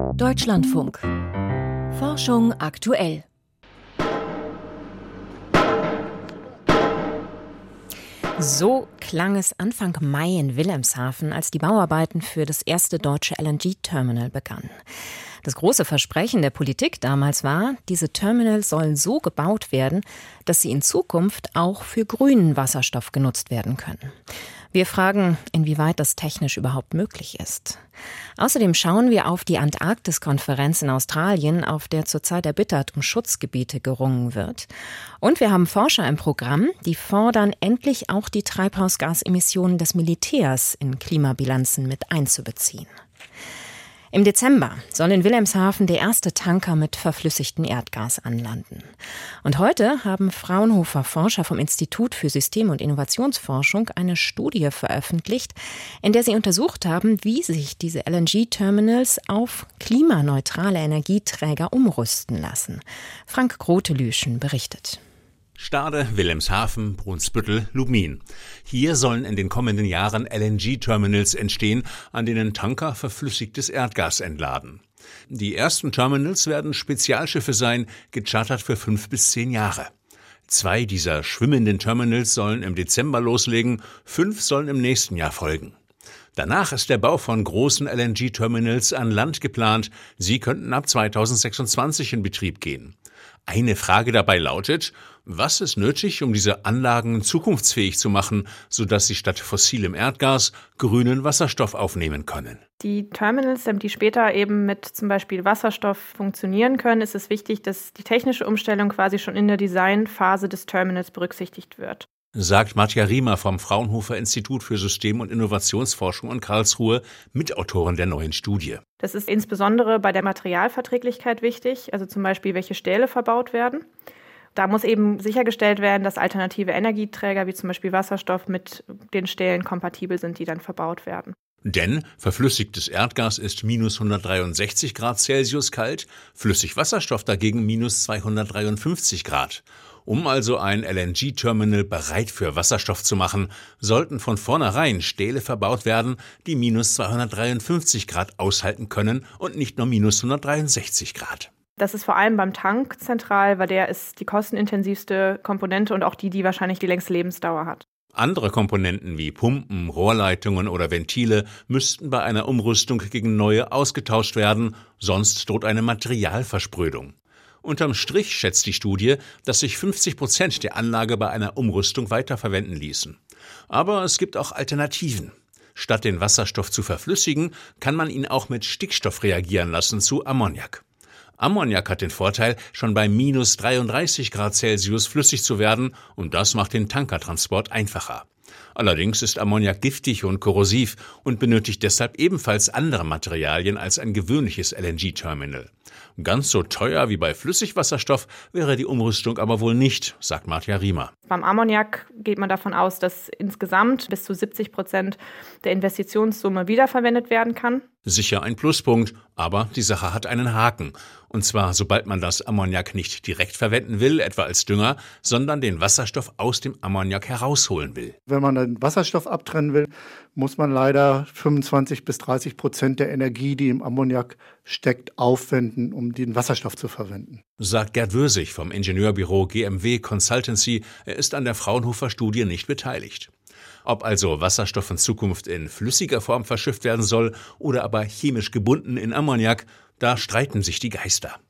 Deutschlandfunk. Forschung aktuell. So klang es Anfang Mai in Wilhelmshaven, als die Bauarbeiten für das erste deutsche LNG-Terminal begannen. Das große Versprechen der Politik damals war, diese Terminals sollen so gebaut werden, dass sie in Zukunft auch für grünen Wasserstoff genutzt werden können. Wir fragen, inwieweit das technisch überhaupt möglich ist. Außerdem schauen wir auf die Antarktis-Konferenz in Australien, auf der zurzeit erbittert um Schutzgebiete gerungen wird. Und wir haben Forscher im Programm, die fordern, endlich auch die Treibhausgasemissionen des Militärs in Klimabilanzen mit einzubeziehen. Im Dezember soll in Wilhelmshaven der erste Tanker mit verflüssigtem Erdgas anlanden. Und heute haben Fraunhofer Forscher vom Institut für System- und Innovationsforschung eine Studie veröffentlicht, in der sie untersucht haben, wie sich diese LNG-Terminals auf klimaneutrale Energieträger umrüsten lassen. Frank Grotelüschen berichtet. Stade, Wilhelmshaven, Brunsbüttel, Lubmin. Hier sollen in den kommenden Jahren LNG-Terminals entstehen, an denen Tanker verflüssigtes Erdgas entladen. Die ersten Terminals werden Spezialschiffe sein, gechartert für fünf bis zehn Jahre. Zwei dieser schwimmenden Terminals sollen im Dezember loslegen, fünf sollen im nächsten Jahr folgen. Danach ist der Bau von großen LNG-Terminals an Land geplant. Sie könnten ab 2026 in Betrieb gehen. Eine Frage dabei lautet, was ist nötig, um diese Anlagen zukunftsfähig zu machen, sodass sie statt fossilem Erdgas grünen Wasserstoff aufnehmen können? Die Terminals, die später eben mit zum Beispiel Wasserstoff funktionieren können, ist es wichtig, dass die technische Umstellung quasi schon in der Designphase des Terminals berücksichtigt wird. Sagt Matja Riemer vom Fraunhofer Institut für System- und Innovationsforschung in Karlsruhe, Mitautorin der neuen Studie. Das ist insbesondere bei der Materialverträglichkeit wichtig, also zum Beispiel, welche Stähle verbaut werden. Da muss eben sichergestellt werden, dass alternative Energieträger wie zum Beispiel Wasserstoff mit den Stählen kompatibel sind, die dann verbaut werden. Denn verflüssigtes Erdgas ist minus 163 Grad Celsius kalt, Flüssigwasserstoff dagegen minus 253 Grad. Um also ein LNG-Terminal bereit für Wasserstoff zu machen, sollten von vornherein Stähle verbaut werden, die minus 253 Grad aushalten können und nicht nur minus 163 Grad. Das ist vor allem beim Tank zentral, weil der ist die kostenintensivste Komponente und auch die, die wahrscheinlich die längste Lebensdauer hat. Andere Komponenten wie Pumpen, Rohrleitungen oder Ventile müssten bei einer Umrüstung gegen neue ausgetauscht werden, sonst droht eine Materialversprödung. Unterm Strich schätzt die Studie, dass sich 50 Prozent der Anlage bei einer Umrüstung weiterverwenden ließen. Aber es gibt auch Alternativen. Statt den Wasserstoff zu verflüssigen, kann man ihn auch mit Stickstoff reagieren lassen zu Ammoniak. Ammoniak hat den Vorteil, schon bei minus 33 Grad Celsius flüssig zu werden und das macht den Tankertransport einfacher. Allerdings ist Ammoniak giftig und korrosiv und benötigt deshalb ebenfalls andere Materialien als ein gewöhnliches LNG-Terminal. Ganz so teuer wie bei Flüssigwasserstoff wäre die Umrüstung aber wohl nicht, sagt Martja Riemer. Beim Ammoniak geht man davon aus, dass insgesamt bis zu 70 Prozent der Investitionssumme wiederverwendet werden kann. Sicher ein Pluspunkt, aber die Sache hat einen Haken. Und zwar, sobald man das Ammoniak nicht direkt verwenden will, etwa als Dünger, sondern den Wasserstoff aus dem Ammoniak herausholen will. Wenn man den Wasserstoff abtrennen will, muss man leider 25 bis 30 Prozent der Energie, die im Ammoniak steckt, aufwenden, um den Wasserstoff zu verwenden. Sagt Gerd Würsig vom Ingenieurbüro GMW Consultancy. Er ist an der Fraunhofer Studie nicht beteiligt. Ob also Wasserstoff in Zukunft in flüssiger Form verschifft werden soll oder aber chemisch gebunden in Ammoniak, da streiten sich die Geister.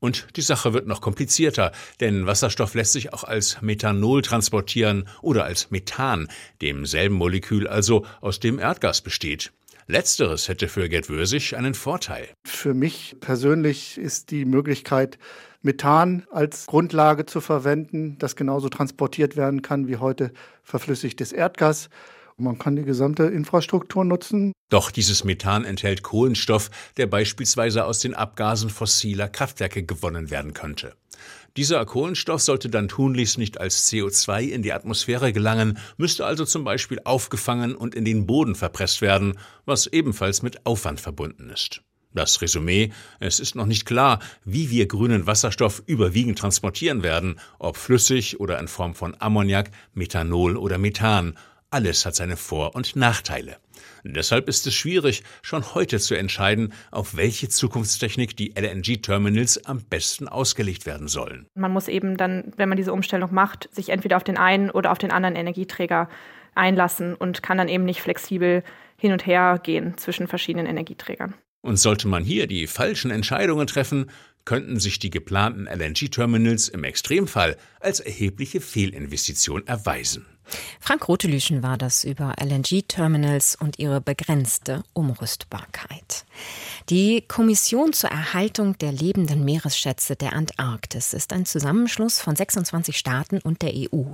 Und die Sache wird noch komplizierter, denn Wasserstoff lässt sich auch als Methanol transportieren oder als Methan, demselben Molekül also, aus dem Erdgas besteht. Letzteres hätte für Gerd Würsig einen Vorteil. Für mich persönlich ist die Möglichkeit, Methan als Grundlage zu verwenden, das genauso transportiert werden kann wie heute verflüssigtes Erdgas. Man kann die gesamte Infrastruktur nutzen. Doch dieses Methan enthält Kohlenstoff, der beispielsweise aus den Abgasen fossiler Kraftwerke gewonnen werden könnte. Dieser Kohlenstoff sollte dann tunlichst nicht als CO2 in die Atmosphäre gelangen, müsste also zum Beispiel aufgefangen und in den Boden verpresst werden, was ebenfalls mit Aufwand verbunden ist. Das Resümee, es ist noch nicht klar, wie wir grünen Wasserstoff überwiegend transportieren werden, ob flüssig oder in Form von Ammoniak, Methanol oder Methan. Alles hat seine Vor- und Nachteile. Deshalb ist es schwierig, schon heute zu entscheiden, auf welche Zukunftstechnik die LNG-Terminals am besten ausgelegt werden sollen. Man muss eben dann, wenn man diese Umstellung macht, sich entweder auf den einen oder auf den anderen Energieträger einlassen und kann dann eben nicht flexibel hin und her gehen zwischen verschiedenen Energieträgern. Und sollte man hier die falschen Entscheidungen treffen, könnten sich die geplanten LNG-Terminals im Extremfall als erhebliche Fehlinvestition erweisen. Frank Rotelüschen war das über LNG-Terminals und ihre begrenzte Umrüstbarkeit. Die Kommission zur Erhaltung der lebenden Meeresschätze der Antarktis ist ein Zusammenschluss von 26 Staaten und der EU.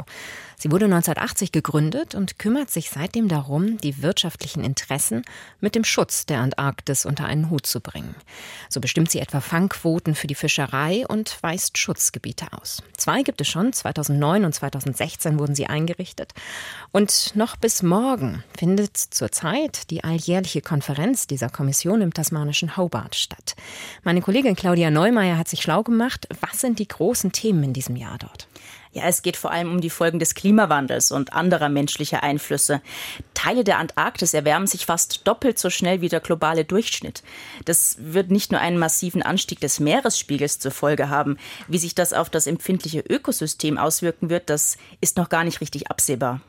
Sie wurde 1980 gegründet und kümmert sich seitdem darum, die wirtschaftlichen Interessen mit dem Schutz der Antarktis unter einen Hut zu bringen. So bestimmt sie etwa Fangquoten für die Fischerei und weist Schutzgebiete aus. Zwei gibt es schon, 2009 und 2016 wurden sie eingerichtet. Und noch bis morgen findet zurzeit die alljährliche Konferenz dieser Kommission im tasmanischen Hobart statt. Meine Kollegin Claudia Neumeier hat sich schlau gemacht. Was sind die großen Themen in diesem Jahr dort? Ja, es geht vor allem um die Folgen des Klimawandels und anderer menschlicher Einflüsse. Teile der Antarktis erwärmen sich fast doppelt so schnell wie der globale Durchschnitt. Das wird nicht nur einen massiven Anstieg des Meeresspiegels zur Folge haben. Wie sich das auf das empfindliche Ökosystem auswirken wird, das ist noch gar nicht richtig absehbar.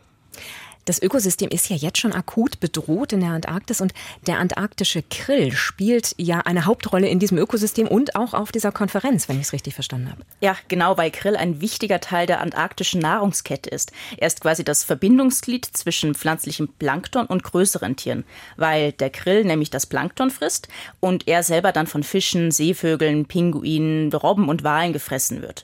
Das Ökosystem ist ja jetzt schon akut bedroht in der Antarktis und der antarktische Krill spielt ja eine Hauptrolle in diesem Ökosystem und auch auf dieser Konferenz, wenn ich es richtig verstanden habe. Ja, genau, weil Krill ein wichtiger Teil der antarktischen Nahrungskette ist. Er ist quasi das Verbindungsglied zwischen pflanzlichem Plankton und größeren Tieren, weil der Krill nämlich das Plankton frisst und er selber dann von Fischen, Seevögeln, Pinguinen, Robben und Walen gefressen wird.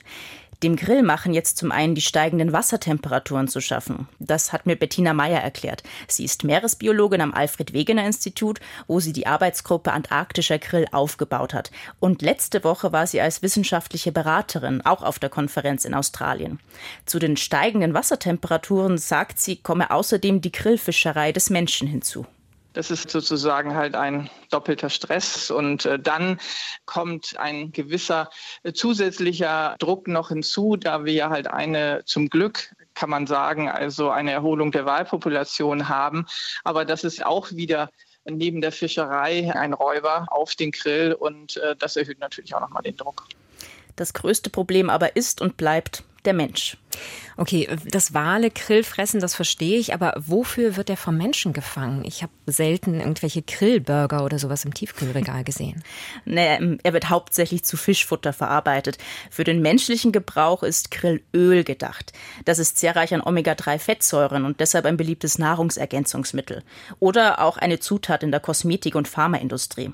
Dem Grill machen jetzt zum einen die steigenden Wassertemperaturen zu schaffen. Das hat mir Bettina Meyer erklärt. Sie ist Meeresbiologin am Alfred Wegener Institut, wo sie die Arbeitsgruppe Antarktischer Grill aufgebaut hat. Und letzte Woche war sie als wissenschaftliche Beraterin auch auf der Konferenz in Australien. Zu den steigenden Wassertemperaturen sagt sie, komme außerdem die Grillfischerei des Menschen hinzu. Das ist sozusagen halt ein doppelter Stress. Und äh, dann kommt ein gewisser äh, zusätzlicher Druck noch hinzu, da wir halt eine zum Glück kann man sagen, also eine Erholung der Wahlpopulation haben. Aber das ist auch wieder neben der Fischerei ein Räuber auf den Grill und äh, das erhöht natürlich auch nochmal den Druck. Das größte Problem aber ist und bleibt der Mensch. Okay, das Wale Krill fressen, das verstehe ich, aber wofür wird der vom Menschen gefangen? Ich habe selten irgendwelche Grillburger oder sowas im Tiefkühlregal gesehen. Nee, er wird hauptsächlich zu Fischfutter verarbeitet. Für den menschlichen Gebrauch ist Grillöl gedacht. Das ist sehr reich an Omega-3-Fettsäuren und deshalb ein beliebtes Nahrungsergänzungsmittel. Oder auch eine Zutat in der Kosmetik- und Pharmaindustrie.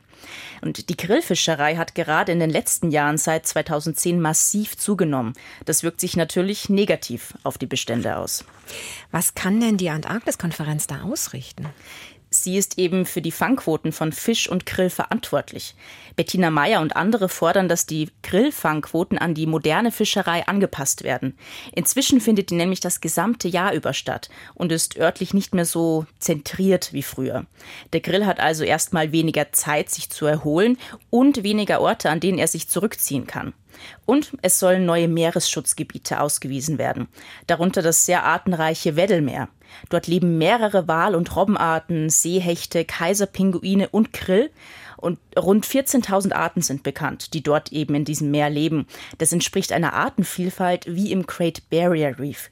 Und die Grillfischerei hat gerade in den letzten Jahren seit 2010 massiv zugenommen. Das wirkt sich natürlich negativ auf die Bestände aus. Was kann denn die Antarktiskonferenz da ausrichten? Sie ist eben für die Fangquoten von Fisch und Grill verantwortlich. Bettina Meyer und andere fordern, dass die Grillfangquoten an die moderne Fischerei angepasst werden. Inzwischen findet die nämlich das gesamte Jahr über statt und ist örtlich nicht mehr so zentriert wie früher. Der Grill hat also erstmal weniger Zeit, sich zu erholen und weniger Orte, an denen er sich zurückziehen kann. Und es sollen neue Meeresschutzgebiete ausgewiesen werden, darunter das sehr artenreiche Weddellmeer. Dort leben mehrere Wal- und Robbenarten, Seehechte, Kaiserpinguine und Krill. Und rund 14.000 Arten sind bekannt, die dort eben in diesem Meer leben. Das entspricht einer Artenvielfalt wie im Great Barrier Reef.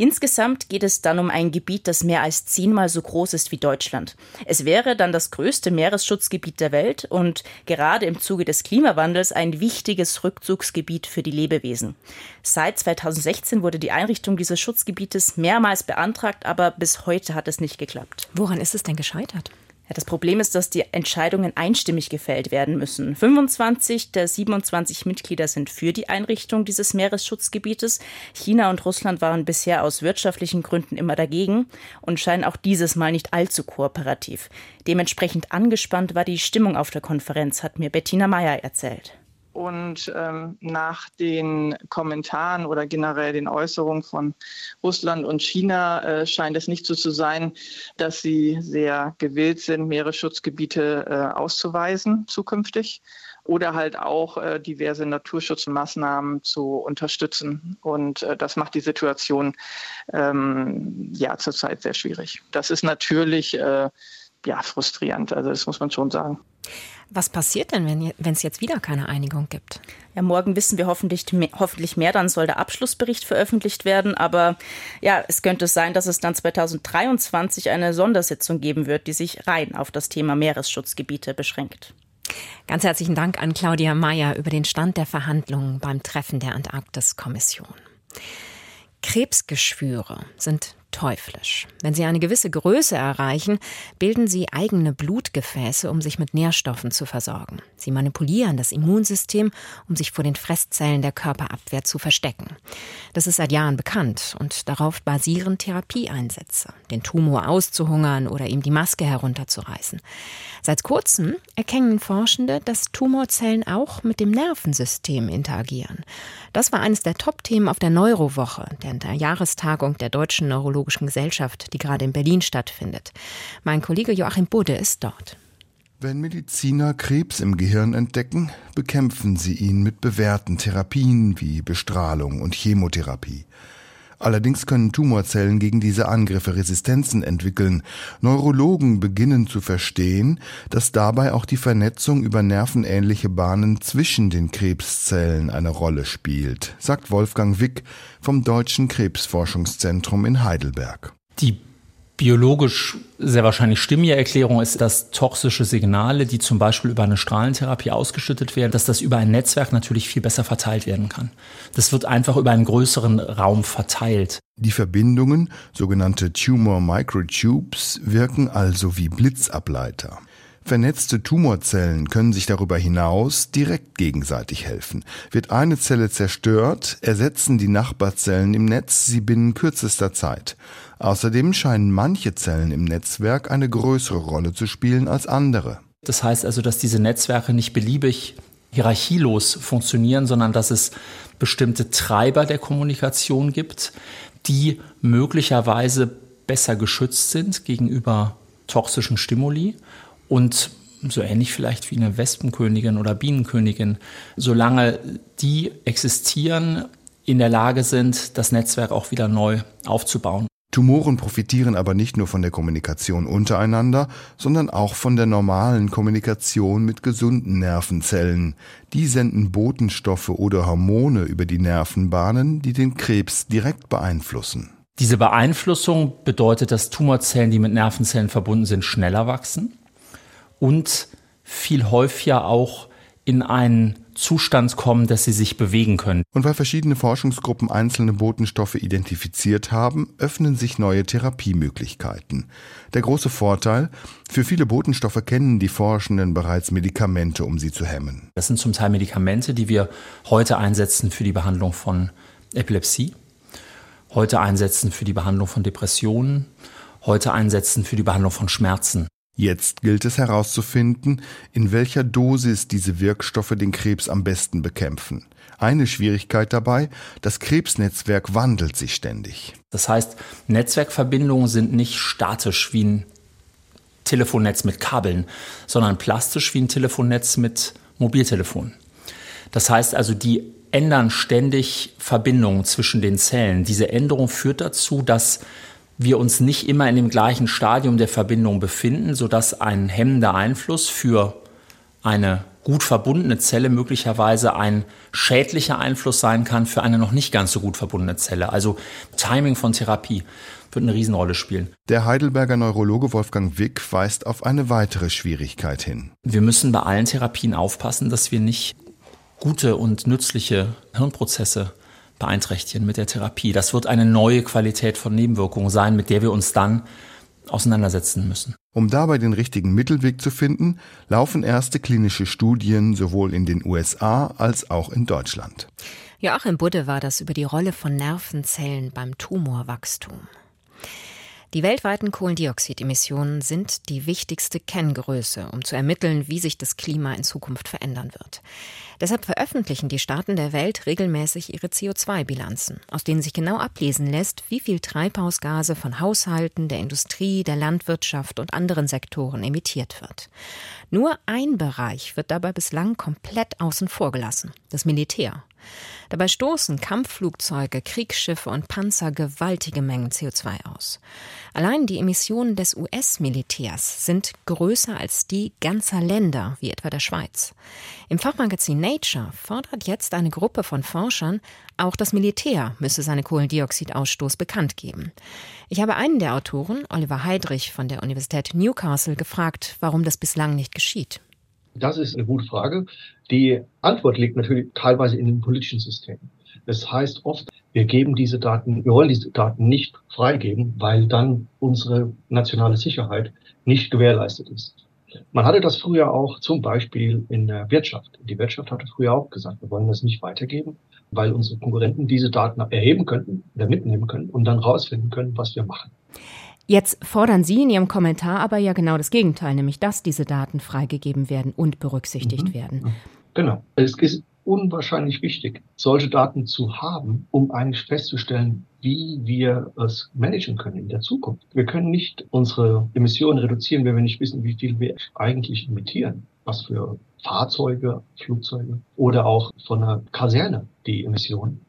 Insgesamt geht es dann um ein Gebiet, das mehr als zehnmal so groß ist wie Deutschland. Es wäre dann das größte Meeresschutzgebiet der Welt und gerade im Zuge des Klimawandels ein wichtiges Rückzugsgebiet für die Lebewesen. Seit 2016 wurde die Einrichtung dieses Schutzgebietes mehrmals beantragt, aber bis heute hat es nicht geklappt. Woran ist es denn gescheitert? Ja, das Problem ist, dass die Entscheidungen einstimmig gefällt werden müssen. 25 der 27 Mitglieder sind für die Einrichtung dieses Meeresschutzgebietes. China und Russland waren bisher aus wirtschaftlichen Gründen immer dagegen und scheinen auch dieses Mal nicht allzu kooperativ. Dementsprechend angespannt war die Stimmung auf der Konferenz, hat mir Bettina Meyer erzählt. Und ähm, nach den Kommentaren oder generell den Äußerungen von Russland und China äh, scheint es nicht so zu sein, dass sie sehr gewillt sind, Meeresschutzgebiete äh, auszuweisen zukünftig oder halt auch äh, diverse Naturschutzmaßnahmen zu unterstützen. Und äh, das macht die Situation ähm, ja zurzeit sehr schwierig. Das ist natürlich äh, ja, frustrierend, also das muss man schon sagen. Was passiert denn, wenn es jetzt wieder keine Einigung gibt? Ja, morgen wissen wir hoffentlich, hoffentlich mehr, dann soll der Abschlussbericht veröffentlicht werden. Aber ja, es könnte sein, dass es dann 2023 eine Sondersitzung geben wird, die sich rein auf das Thema Meeresschutzgebiete beschränkt. Ganz herzlichen Dank an Claudia Mayer über den Stand der Verhandlungen beim Treffen der Antarktiskommission. Krebsgeschwüre sind teuflisch. Wenn sie eine gewisse Größe erreichen, bilden sie eigene Blutgefäße, um sich mit Nährstoffen zu versorgen. Sie manipulieren das Immunsystem, um sich vor den Fresszellen der Körperabwehr zu verstecken. Das ist seit Jahren bekannt und darauf basieren Therapieeinsätze, den Tumor auszuhungern oder ihm die Maske herunterzureißen. Seit kurzem erkennen Forschende, dass Tumorzellen auch mit dem Nervensystem interagieren. Das war eines der Top-Themen auf der Neurowoche, der Jahrestagung der Deutschen Neurologie Neurologischen Gesellschaft, die gerade in Berlin stattfindet. Mein Kollege Joachim Budde ist dort. Wenn Mediziner Krebs im Gehirn entdecken, bekämpfen sie ihn mit bewährten Therapien wie Bestrahlung und Chemotherapie. Allerdings können Tumorzellen gegen diese Angriffe Resistenzen entwickeln. Neurologen beginnen zu verstehen, dass dabei auch die Vernetzung über nervenähnliche Bahnen zwischen den Krebszellen eine Rolle spielt, sagt Wolfgang Wick vom Deutschen Krebsforschungszentrum in Heidelberg. Die biologisch sehr wahrscheinlich stimmige Erklärung ist, dass toxische Signale, die zum Beispiel über eine Strahlentherapie ausgeschüttet werden, dass das über ein Netzwerk natürlich viel besser verteilt werden kann. Das wird einfach über einen größeren Raum verteilt. Die Verbindungen, sogenannte Tumor Microtubes, wirken also wie Blitzableiter. Vernetzte Tumorzellen können sich darüber hinaus direkt gegenseitig helfen. Wird eine Zelle zerstört, ersetzen die Nachbarzellen im Netz sie binnen kürzester Zeit. Außerdem scheinen manche Zellen im Netzwerk eine größere Rolle zu spielen als andere. Das heißt also, dass diese Netzwerke nicht beliebig hierarchielos funktionieren, sondern dass es bestimmte Treiber der Kommunikation gibt, die möglicherweise besser geschützt sind gegenüber toxischen Stimuli und so ähnlich vielleicht wie eine Wespenkönigin oder Bienenkönigin, solange die existieren, in der Lage sind, das Netzwerk auch wieder neu aufzubauen. Tumoren profitieren aber nicht nur von der Kommunikation untereinander, sondern auch von der normalen Kommunikation mit gesunden Nervenzellen. Die senden Botenstoffe oder Hormone über die Nervenbahnen, die den Krebs direkt beeinflussen. Diese Beeinflussung bedeutet, dass Tumorzellen, die mit Nervenzellen verbunden sind, schneller wachsen und viel häufiger auch in einen Zustand kommen, dass sie sich bewegen können. Und weil verschiedene Forschungsgruppen einzelne Botenstoffe identifiziert haben, öffnen sich neue Therapiemöglichkeiten. Der große Vorteil, für viele Botenstoffe kennen die Forschenden bereits Medikamente, um sie zu hemmen. Das sind zum Teil Medikamente, die wir heute einsetzen für die Behandlung von Epilepsie, heute einsetzen für die Behandlung von Depressionen, heute einsetzen für die Behandlung von Schmerzen. Jetzt gilt es herauszufinden, in welcher Dosis diese Wirkstoffe den Krebs am besten bekämpfen. Eine Schwierigkeit dabei, das Krebsnetzwerk wandelt sich ständig. Das heißt, Netzwerkverbindungen sind nicht statisch wie ein Telefonnetz mit Kabeln, sondern plastisch wie ein Telefonnetz mit Mobiltelefon. Das heißt also, die ändern ständig Verbindungen zwischen den Zellen. Diese Änderung führt dazu, dass wir uns nicht immer in dem gleichen Stadium der Verbindung befinden, sodass ein hemmender Einfluss für eine gut verbundene Zelle möglicherweise ein schädlicher Einfluss sein kann für eine noch nicht ganz so gut verbundene Zelle. Also Timing von Therapie wird eine Riesenrolle spielen. Der Heidelberger Neurologe Wolfgang Wick weist auf eine weitere Schwierigkeit hin. Wir müssen bei allen Therapien aufpassen, dass wir nicht gute und nützliche Hirnprozesse beeinträchtigen mit der Therapie. Das wird eine neue Qualität von Nebenwirkungen sein, mit der wir uns dann auseinandersetzen müssen. Um dabei den richtigen Mittelweg zu finden, laufen erste klinische Studien sowohl in den USA als auch in Deutschland. Joachim Budde war das über die Rolle von Nervenzellen beim Tumorwachstum. Die weltweiten Kohlendioxidemissionen sind die wichtigste Kenngröße, um zu ermitteln, wie sich das Klima in Zukunft verändern wird. Deshalb veröffentlichen die Staaten der Welt regelmäßig ihre CO2-Bilanzen, aus denen sich genau ablesen lässt, wie viel Treibhausgase von Haushalten, der Industrie, der Landwirtschaft und anderen Sektoren emittiert wird. Nur ein Bereich wird dabei bislang komplett außen vor gelassen, das Militär. Dabei stoßen Kampfflugzeuge, Kriegsschiffe und Panzer gewaltige Mengen CO2 aus. Allein die Emissionen des US-Militärs sind größer als die ganzer Länder, wie etwa der Schweiz. Im Fachmagazin Nature fordert jetzt eine Gruppe von Forschern, auch das Militär müsse seinen Kohlendioxidausstoß bekannt geben. Ich habe einen der Autoren, Oliver Heidrich von der Universität Newcastle, gefragt, warum das bislang nicht geschieht. Das ist eine gute Frage. Die Antwort liegt natürlich teilweise in den politischen Systemen. Das heißt oft, wir geben diese Daten, wir wollen diese Daten nicht freigeben, weil dann unsere nationale Sicherheit nicht gewährleistet ist. Man hatte das früher auch zum Beispiel in der Wirtschaft. Die Wirtschaft hatte früher auch gesagt, wir wollen das nicht weitergeben, weil unsere Konkurrenten diese Daten erheben könnten oder mitnehmen können und dann rausfinden können, was wir machen. Jetzt fordern Sie in Ihrem Kommentar aber ja genau das Gegenteil, nämlich dass diese Daten freigegeben werden und berücksichtigt mhm. werden. Genau. Es ist unwahrscheinlich wichtig, solche Daten zu haben, um eigentlich festzustellen, wie wir es managen können in der Zukunft. Wir können nicht unsere Emissionen reduzieren, wenn wir nicht wissen, wie viel wir eigentlich emittieren. Was für Fahrzeuge, Flugzeuge oder auch von einer Kaserne die Emissionen.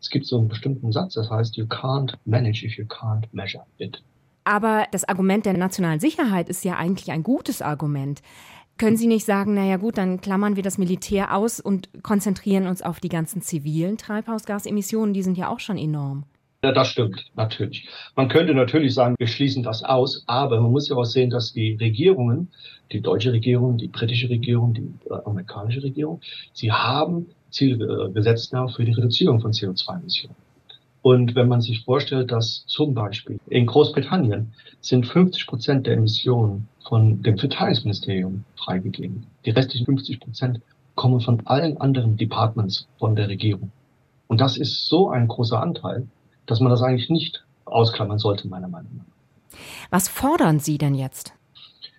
Es gibt so einen bestimmten Satz, das heißt, you can't manage if you can't measure it. Aber das Argument der nationalen Sicherheit ist ja eigentlich ein gutes Argument. Können Sie nicht sagen, naja gut, dann klammern wir das Militär aus und konzentrieren uns auf die ganzen zivilen Treibhausgasemissionen, die sind ja auch schon enorm. Ja, das stimmt, natürlich. Man könnte natürlich sagen, wir schließen das aus, aber man muss ja auch sehen, dass die Regierungen, die deutsche Regierung, die britische Regierung, die äh, amerikanische Regierung, sie haben Ziele gesetzt für die Reduzierung von CO2-Emissionen. Und wenn man sich vorstellt, dass zum Beispiel in Großbritannien sind 50 Prozent der Emissionen von dem Verteidigungsministerium freigegeben. Die restlichen 50 Prozent kommen von allen anderen Departments von der Regierung. Und das ist so ein großer Anteil, dass man das eigentlich nicht ausklammern sollte, meiner Meinung nach. Was fordern Sie denn jetzt?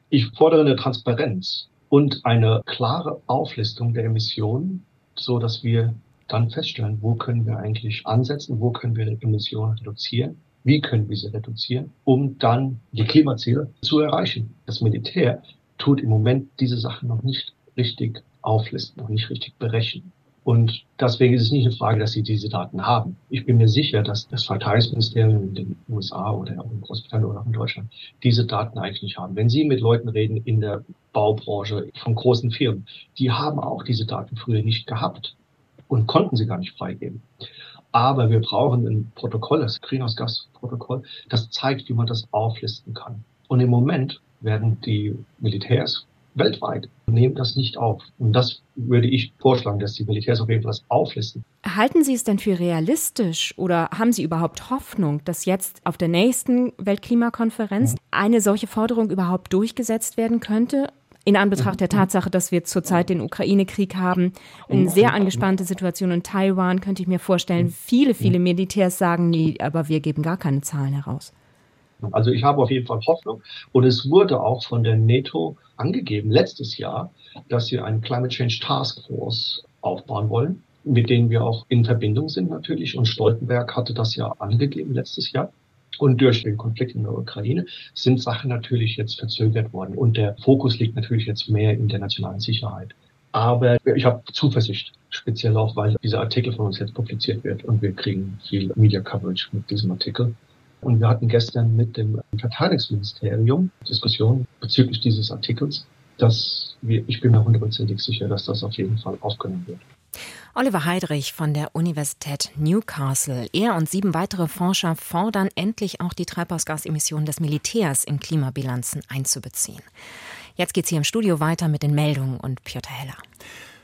Ich fordere eine Transparenz und eine klare Auflistung der Emissionen, so dass wir dann feststellen, wo können wir eigentlich ansetzen, wo können wir Emissionen reduzieren, wie können wir sie reduzieren, um dann die Klimaziele zu erreichen. Das Militär tut im Moment diese Sachen noch nicht richtig auflisten, noch nicht richtig berechnen. Und deswegen ist es nicht eine Frage, dass sie diese Daten haben. Ich bin mir sicher, dass das Verteidigungsministerium in den USA oder auch in Großbritannien oder auch in Deutschland diese Daten eigentlich nicht haben. Wenn Sie mit Leuten reden in der Baubranche von großen Firmen, die haben auch diese Daten früher nicht gehabt und konnten sie gar nicht freigeben. Aber wir brauchen ein Protokoll, das Greenhouse-Gas-Protokoll, das zeigt, wie man das auflisten kann. Und im Moment werden die Militärs weltweit nehmen das nicht auf. Und das würde ich vorschlagen, dass die Militärs auf jeden Fall das auflisten. Halten Sie es denn für realistisch oder haben Sie überhaupt Hoffnung, dass jetzt auf der nächsten Weltklimakonferenz eine solche Forderung überhaupt durchgesetzt werden könnte? In Anbetracht der Tatsache, dass wir zurzeit den Ukraine-Krieg haben, eine sehr angespannte Situation in Taiwan, könnte ich mir vorstellen, viele, viele Militärs sagen, nee, aber wir geben gar keine Zahlen heraus. Also ich habe auf jeden Fall Hoffnung. Und es wurde auch von der NATO angegeben, letztes Jahr, dass sie einen Climate Change Task Force aufbauen wollen, mit denen wir auch in Verbindung sind natürlich. Und Stoltenberg hatte das ja angegeben letztes Jahr. Und durch den Konflikt in der Ukraine sind Sachen natürlich jetzt verzögert worden. Und der Fokus liegt natürlich jetzt mehr in der nationalen Sicherheit. Aber ich habe Zuversicht, speziell auch, weil dieser Artikel von uns jetzt publiziert wird und wir kriegen viel Media Coverage mit diesem Artikel. Und wir hatten gestern mit dem Verteidigungsministerium Diskussionen bezüglich dieses Artikels, dass ich bin mir hundertprozentig sicher, dass das auf jeden Fall aufgenommen wird. Oliver Heidrich von der Universität Newcastle. Er und sieben weitere Forscher fordern endlich auch die Treibhausgasemissionen des Militärs in Klimabilanzen einzubeziehen. Jetzt geht's hier im Studio weiter mit den Meldungen und Piotr Heller.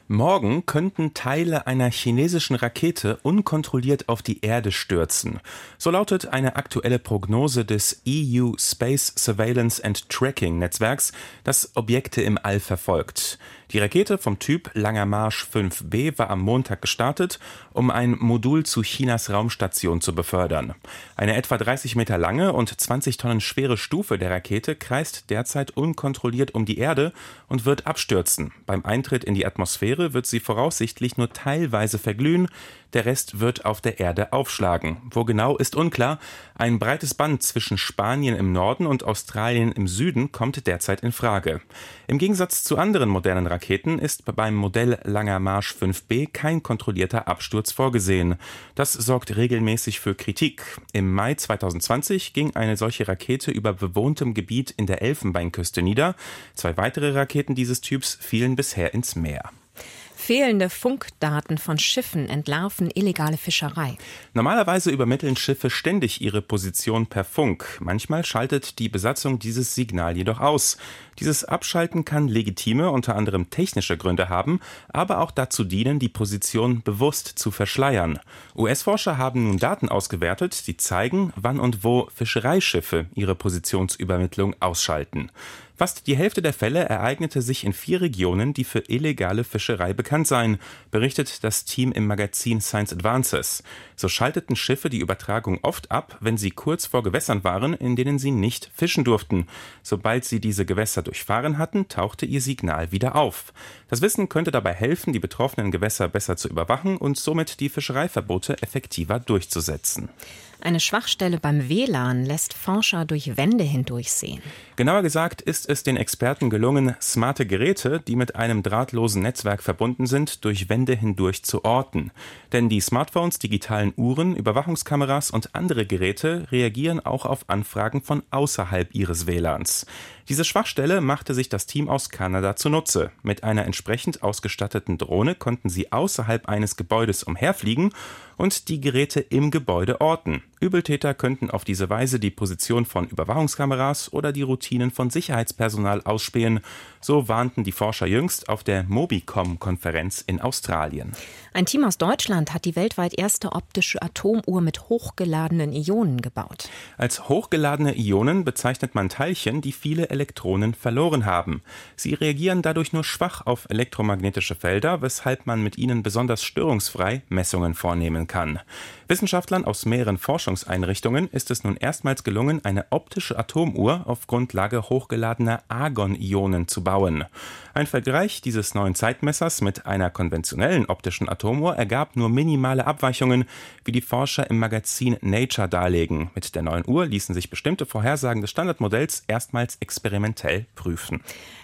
Morgen könnten Teile einer chinesischen Rakete unkontrolliert auf die Erde stürzen. So lautet eine aktuelle Prognose des EU Space Surveillance and Tracking Netzwerks, das Objekte im All verfolgt. Die Rakete vom Typ Langer Marsch 5B war am Montag gestartet, um ein Modul zu Chinas Raumstation zu befördern. Eine etwa 30 Meter lange und 20 Tonnen schwere Stufe der Rakete kreist derzeit unkontrolliert um die Erde und wird abstürzen. Beim Eintritt in die Atmosphäre wird sie voraussichtlich nur teilweise verglühen, der Rest wird auf der Erde aufschlagen. Wo genau ist unklar. Ein breites Band zwischen Spanien im Norden und Australien im Süden kommt derzeit in Frage. Im Gegensatz zu anderen modernen Raketen ist beim Modell Langer Marsch 5B kein kontrollierter Absturz vorgesehen. Das sorgt regelmäßig für Kritik. Im Mai 2020 ging eine solche Rakete über bewohntem Gebiet in der Elfenbeinküste nieder. Zwei weitere Raketen dieses Typs fielen bisher ins Meer. Fehlende Funkdaten von Schiffen entlarven illegale Fischerei. Normalerweise übermitteln Schiffe ständig ihre Position per Funk. Manchmal schaltet die Besatzung dieses Signal jedoch aus. Dieses Abschalten kann legitime, unter anderem technische Gründe haben, aber auch dazu dienen, die Position bewusst zu verschleiern. US-Forscher haben nun Daten ausgewertet, die zeigen, wann und wo Fischereischiffe ihre Positionsübermittlung ausschalten. Fast die Hälfte der Fälle ereignete sich in vier Regionen, die für illegale Fischerei bekannt seien, berichtet das Team im Magazin Science Advances. So schalteten Schiffe die Übertragung oft ab, wenn sie kurz vor Gewässern waren, in denen sie nicht fischen durften. Sobald sie diese Gewässer durchfahren hatten, tauchte ihr Signal wieder auf. Das Wissen könnte dabei helfen, die betroffenen Gewässer besser zu überwachen und somit die Fischereiverbote effektiver durchzusetzen. Eine Schwachstelle beim WLAN lässt Forscher durch Wände hindurchsehen. Genauer gesagt ist es den Experten gelungen, smarte Geräte, die mit einem drahtlosen Netzwerk verbunden sind, durch Wände hindurch zu orten. Denn die Smartphones, digitalen Uhren, Überwachungskameras und andere Geräte reagieren auch auf Anfragen von außerhalb ihres WLANs. Diese Schwachstelle machte sich das Team aus Kanada zunutze. Mit einer entsprechend ausgestatteten Drohne konnten sie außerhalb eines Gebäudes umherfliegen und die Geräte im Gebäude orten. Übeltäter könnten auf diese Weise die Position von Überwachungskameras oder die Routinen von Sicherheitspersonal ausspähen, so warnten die Forscher jüngst auf der Mobicom-Konferenz in Australien. Ein Team aus Deutschland hat die weltweit erste optische Atomuhr mit hochgeladenen Ionen gebaut. Als hochgeladene Ionen bezeichnet man Teilchen, die viele Elektronen verloren haben. Sie reagieren dadurch nur schwach auf elektromagnetische Felder, weshalb man mit ihnen besonders störungsfrei Messungen vornehmen kann. Wissenschaftlern aus mehreren Forschungseinrichtungen ist es nun erstmals gelungen, eine optische Atomuhr auf Grundlage hochgeladener Argon-Ionen zu bauen. Ein Vergleich dieses neuen Zeitmessers mit einer konventionellen optischen Atomuhr ergab nur minimale Abweichungen, wie die Forscher im Magazin Nature darlegen. Mit der neuen Uhr ließen sich bestimmte Vorhersagen des Standardmodells erstmals experimentell prüfen.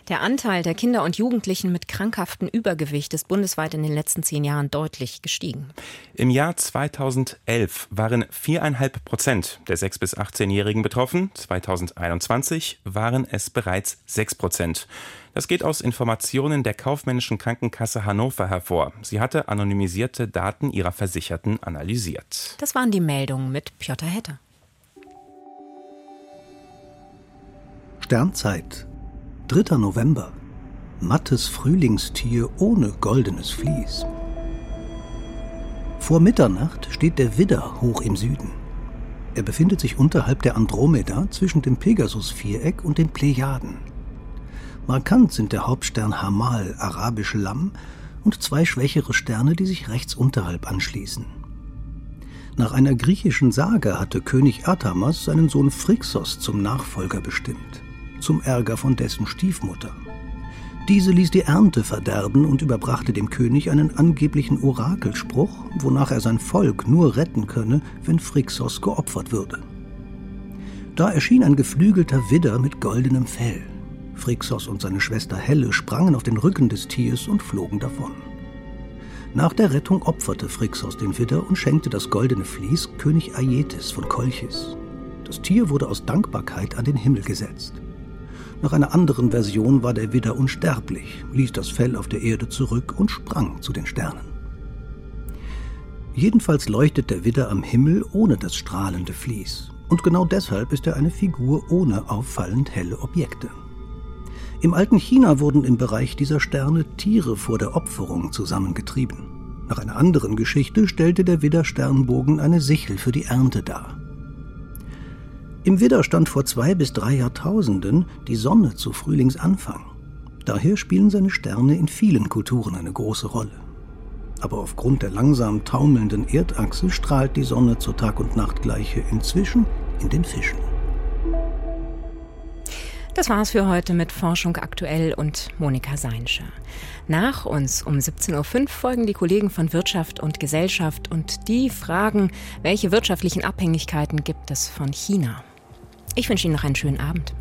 Der Anteil der Kinder und Jugendlichen mit krankhaftem Übergewicht ist bundesweit in den letzten zehn Jahren deutlich gestiegen. Im Jahr 2011 waren viereinhalb Prozent der 6- bis 18-Jährigen betroffen. 2021 waren es bereits sechs Prozent. Das geht aus Informationen der Kaufmännischen Krankenkasse Hannover hervor. Sie hatte anonymisierte Daten ihrer Versicherten analysiert. Das waren die Meldungen mit Piotr Hetter. Sternzeit 3. November. Mattes Frühlingstier ohne goldenes Vlies. Vor Mitternacht steht der Widder hoch im Süden. Er befindet sich unterhalb der Andromeda zwischen dem Pegasus-Viereck und den Plejaden. Markant sind der Hauptstern Hamal, arabisch Lamm, und zwei schwächere Sterne, die sich rechts unterhalb anschließen. Nach einer griechischen Sage hatte König Athamas seinen Sohn Phrixos zum Nachfolger bestimmt zum Ärger von dessen Stiefmutter. Diese ließ die Ernte verderben und überbrachte dem König einen angeblichen Orakelspruch, wonach er sein Volk nur retten könne, wenn Phrixos geopfert würde. Da erschien ein geflügelter Widder mit goldenem Fell. Phrixos und seine Schwester Helle sprangen auf den Rücken des Tiers und flogen davon. Nach der Rettung opferte Phrixos den Widder und schenkte das goldene Vlies König Aietes von Kolchis. Das Tier wurde aus Dankbarkeit an den Himmel gesetzt. Nach einer anderen Version war der Widder unsterblich, ließ das Fell auf der Erde zurück und sprang zu den Sternen. Jedenfalls leuchtet der Widder am Himmel ohne das strahlende Vlies. Und genau deshalb ist er eine Figur ohne auffallend helle Objekte. Im alten China wurden im Bereich dieser Sterne Tiere vor der Opferung zusammengetrieben. Nach einer anderen Geschichte stellte der Widder-Sternbogen eine Sichel für die Ernte dar. Im Widder stand vor zwei bis drei Jahrtausenden die Sonne zu Frühlingsanfang. Daher spielen seine Sterne in vielen Kulturen eine große Rolle. Aber aufgrund der langsam taumelnden Erdachse strahlt die Sonne zur Tag- und Nachtgleiche inzwischen in den Fischen. Das war's für heute mit Forschung aktuell und Monika Seinscher. Nach uns um 17.05 Uhr folgen die Kollegen von Wirtschaft und Gesellschaft und die fragen, welche wirtschaftlichen Abhängigkeiten gibt es von China. Ich wünsche Ihnen noch einen schönen Abend.